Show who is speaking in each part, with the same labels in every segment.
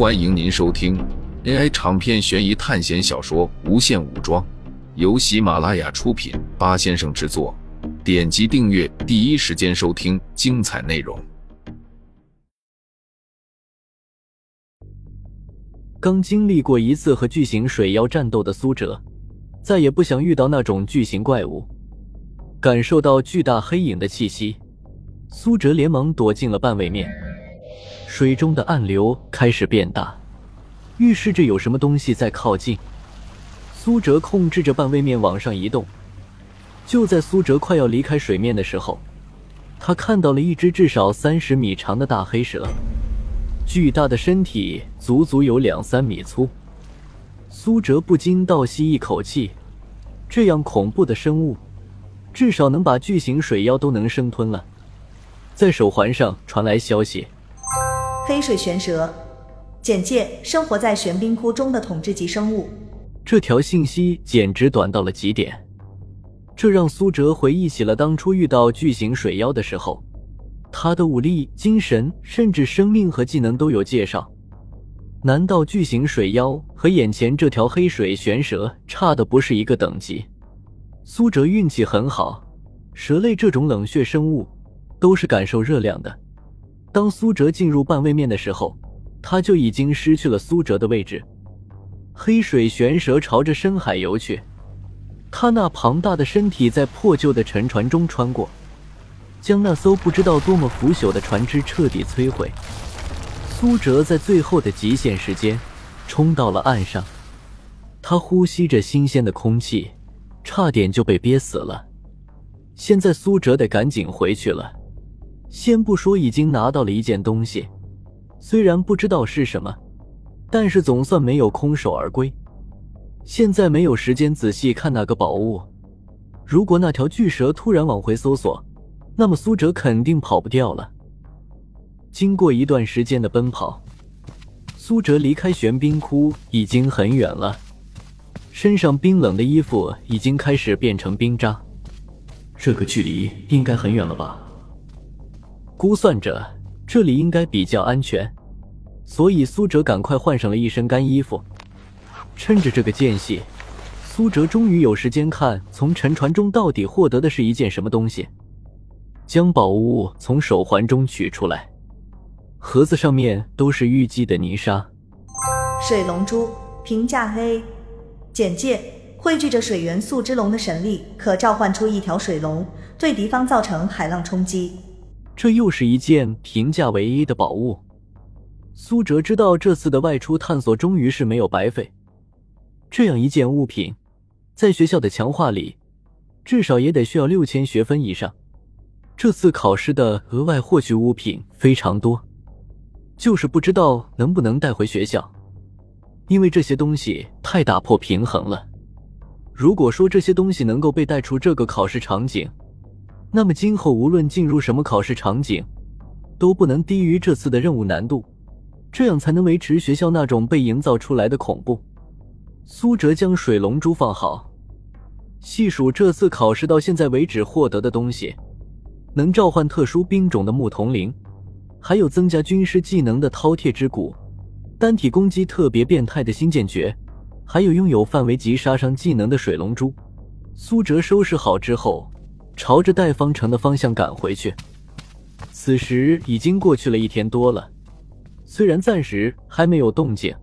Speaker 1: 欢迎您收听 AI 长篇悬疑探险小说《无限武装》，由喜马拉雅出品，八先生制作。点击订阅，第一时间收听精彩内容。
Speaker 2: 刚经历过一次和巨型水妖战斗的苏哲，再也不想遇到那种巨型怪物。感受到巨大黑影的气息，苏哲连忙躲进了半位面。水中的暗流开始变大，预示着有什么东西在靠近。苏哲控制着半位面往上移动。就在苏哲快要离开水面的时候，他看到了一只至少三十米长的大黑蛇，巨大的身体足足有两三米粗。苏哲不禁倒吸一口气，这样恐怖的生物，至少能把巨型水妖都能生吞了。在手环上传来消息。
Speaker 3: 黑水玄蛇，简介：生活在玄冰窟中的统治级生物。
Speaker 2: 这条信息简直短到了极点，这让苏哲回忆起了当初遇到巨型水妖的时候，他的武力、精神，甚至生命和技能都有介绍。难道巨型水妖和眼前这条黑水玄蛇差的不是一个等级？苏哲运气很好，蛇类这种冷血生物都是感受热量的。当苏哲进入半位面的时候，他就已经失去了苏哲的位置。黑水玄蛇朝着深海游去，他那庞大的身体在破旧的沉船中穿过，将那艘不知道多么腐朽的船只彻底摧毁。苏哲在最后的极限时间冲到了岸上，他呼吸着新鲜的空气，差点就被憋死了。现在苏哲得赶紧回去了。先不说已经拿到了一件东西，虽然不知道是什么，但是总算没有空手而归。现在没有时间仔细看那个宝物。如果那条巨蛇突然往回搜索，那么苏哲肯定跑不掉了。经过一段时间的奔跑，苏哲离开玄冰窟已经很远了，身上冰冷的衣服已经开始变成冰渣。这个距离应该很远了吧？估算着这里应该比较安全，所以苏哲赶快换上了一身干衣服。趁着这个间隙，苏哲终于有时间看从沉船中到底获得的是一件什么东西。将宝物从手环中取出来，盒子上面都是淤积的泥沙。
Speaker 3: 水龙珠评价 A。简介：汇聚着水元素之龙的神力，可召唤出一条水龙，对敌方造成海浪冲击。
Speaker 2: 这又是一件评价唯一的宝物。苏哲知道这次的外出探索终于是没有白费。这样一件物品，在学校的强化里，至少也得需要六千学分以上。这次考试的额外获取物品非常多，就是不知道能不能带回学校，因为这些东西太打破平衡了。如果说这些东西能够被带出这个考试场景，那么今后无论进入什么考试场景，都不能低于这次的任务难度，这样才能维持学校那种被营造出来的恐怖。苏哲将水龙珠放好，细数这次考试到现在为止获得的东西：能召唤特殊兵种的木童铃，还有增加军师技能的饕餮之骨，单体攻击特别变态的新剑诀，还有拥有范围级杀伤技能的水龙珠。苏哲收拾好之后。朝着戴方城的方向赶回去。此时已经过去了一天多了，虽然暂时还没有动静，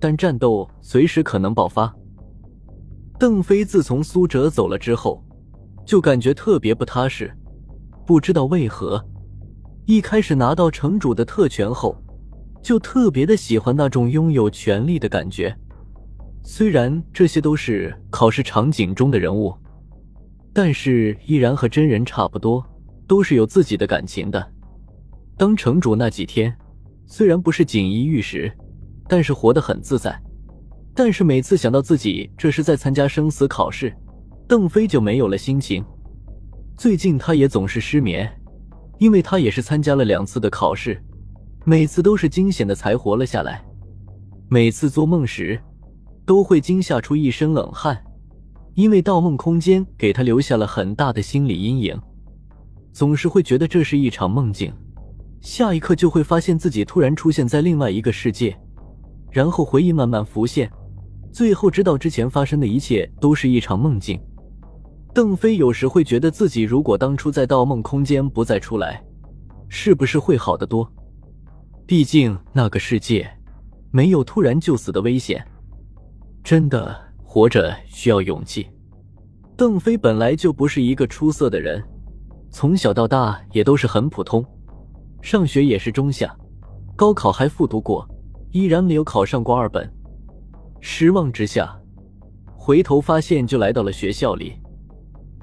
Speaker 2: 但战斗随时可能爆发。邓飞自从苏哲走了之后，就感觉特别不踏实。不知道为何，一开始拿到城主的特权后，就特别的喜欢那种拥有权力的感觉。虽然这些都是考试场景中的人物。但是依然和真人差不多，都是有自己的感情的。当城主那几天，虽然不是锦衣玉食，但是活得很自在。但是每次想到自己这是在参加生死考试，邓飞就没有了心情。最近他也总是失眠，因为他也是参加了两次的考试，每次都是惊险的才活了下来。每次做梦时，都会惊吓出一身冷汗。因为盗梦空间给他留下了很大的心理阴影，总是会觉得这是一场梦境，下一刻就会发现自己突然出现在另外一个世界，然后回忆慢慢浮现，最后知道之前发生的一切都是一场梦境。邓飞有时会觉得自己如果当初在盗梦空间不再出来，是不是会好得多？毕竟那个世界没有突然就死的危险。真的活着需要勇气。邓飞本来就不是一个出色的人，从小到大也都是很普通，上学也是中下，高考还复读过，依然没有考上过二本。失望之下，回头发现就来到了学校里。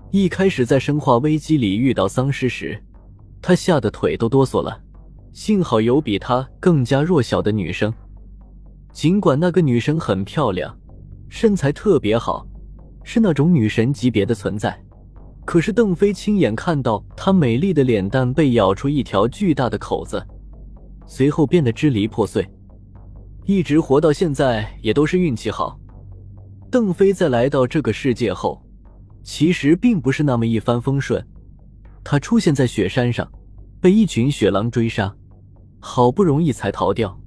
Speaker 2: 一开始在《生化危机》里遇到丧尸时，他吓得腿都哆嗦了。幸好有比他更加弱小的女生，尽管那个女生很漂亮，身材特别好。是那种女神级别的存在，可是邓飞亲眼看到她美丽的脸蛋被咬出一条巨大的口子，随后变得支离破碎。一直活到现在也都是运气好。邓飞在来到这个世界后，其实并不是那么一帆风顺。他出现在雪山上，被一群雪狼追杀，好不容易才逃掉。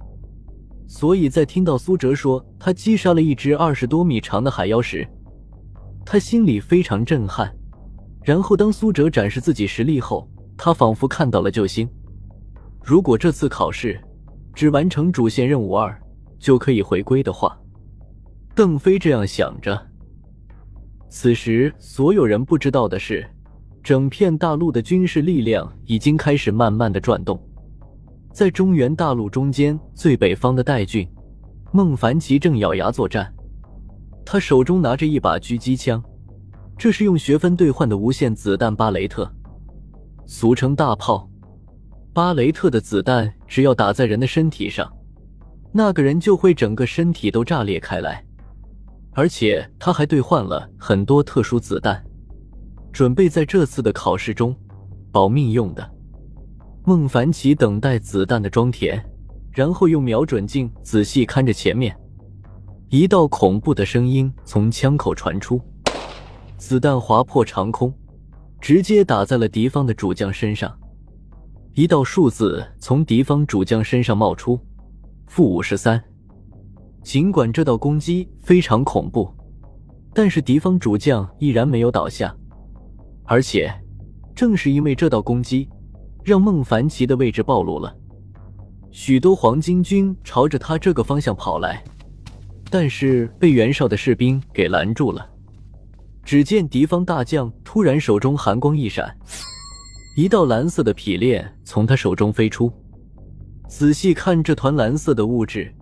Speaker 2: 所以在听到苏哲说他击杀了一只二十多米长的海妖时，他心里非常震撼，然后当苏哲展示自己实力后，他仿佛看到了救星。如果这次考试只完成主线任务二就可以回归的话，邓飞这样想着。此时，所有人不知道的是，整片大陆的军事力量已经开始慢慢的转动。在中原大陆中间最北方的代郡，孟凡奇正咬牙作战。他手中拿着一把狙击枪，这是用学分兑换的无限子弹巴雷特，俗称大炮。巴雷特的子弹只要打在人的身体上，那个人就会整个身体都炸裂开来。而且他还兑换了很多特殊子弹，准备在这次的考试中保命用的。孟凡奇等待子弹的装填，然后用瞄准镜仔细看着前面。一道恐怖的声音从枪口传出，子弹划破长空，直接打在了敌方的主将身上。一道数字从敌方主将身上冒出：负五十三。尽管这道攻击非常恐怖，但是敌方主将依然没有倒下。而且，正是因为这道攻击，让孟凡奇的位置暴露了。许多黄巾军朝着他这个方向跑来。但是被袁绍的士兵给拦住了。只见敌方大将突然手中寒光一闪，一道蓝色的劈链从他手中飞出。仔细看这团蓝色的物质，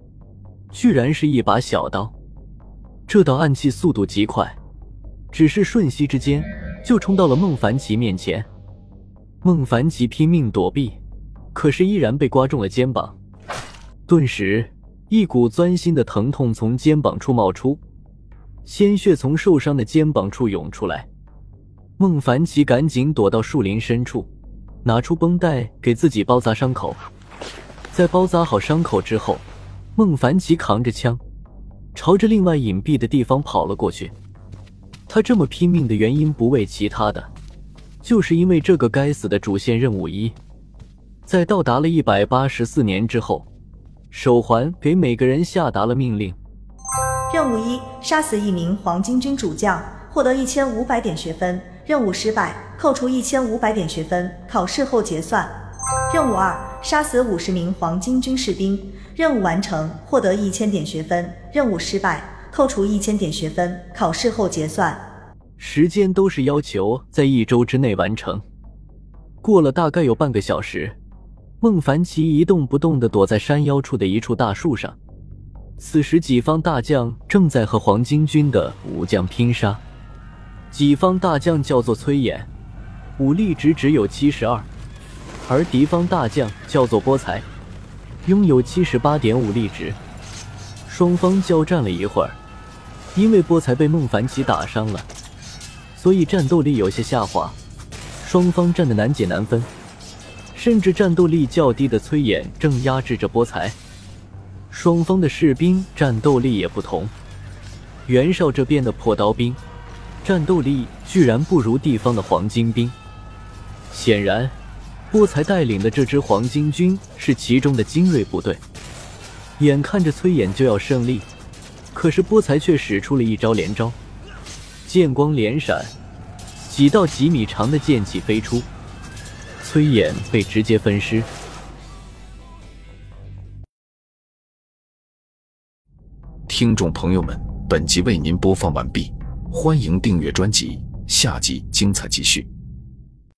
Speaker 2: 居然是一把小刀。这道暗器速度极快，只是瞬息之间就冲到了孟凡奇面前。孟凡奇拼命躲避，可是依然被刮中了肩膀，顿时。一股钻心的疼痛从肩膀处冒出，鲜血从受伤的肩膀处涌出来。孟凡奇赶紧躲到树林深处，拿出绷带给自己包扎伤口。在包扎好伤口之后，孟凡奇扛着枪，朝着另外隐蔽的地方跑了过去。他这么拼命的原因不为其他的，就是因为这个该死的主线任务一，在到达了一百八十四年之后。手环给每个人下达了命令。
Speaker 3: 任务一：杀死一名黄巾军主将，获得一千五百点学分。任务失败，扣除一千五百点学分，考试后结算。任务二：杀死五十名黄巾军士兵。任务完成，获得一千点学分。任务失败，扣除一千点学分，考试后结算。
Speaker 2: 时间都是要求在一周之内完成。过了大概有半个小时。孟凡奇一动不动地躲在山腰处的一处大树上。此时，己方大将正在和黄巾军的武将拼杀。己方大将叫做崔琰，武力值只有七十二，而敌方大将叫做波才，拥有七十八点武力值。双方交战了一会儿，因为波才被孟凡奇打伤了，所以战斗力有些下滑，双方战得难解难分。甚至战斗力较低的崔琰正压制着波才，双方的士兵战斗力也不同。袁绍这边的破刀兵战斗力居然不如地方的黄巾兵，显然波才带领的这支黄巾军是其中的精锐部队。眼看着崔衍就要胜利，可是波才却使出了一招连招，剑光连闪，几道几米长的剑气飞出，崔衍被直接分尸。
Speaker 1: 听众朋友们，本集为您播放完毕，欢迎订阅专辑，下集精彩继续。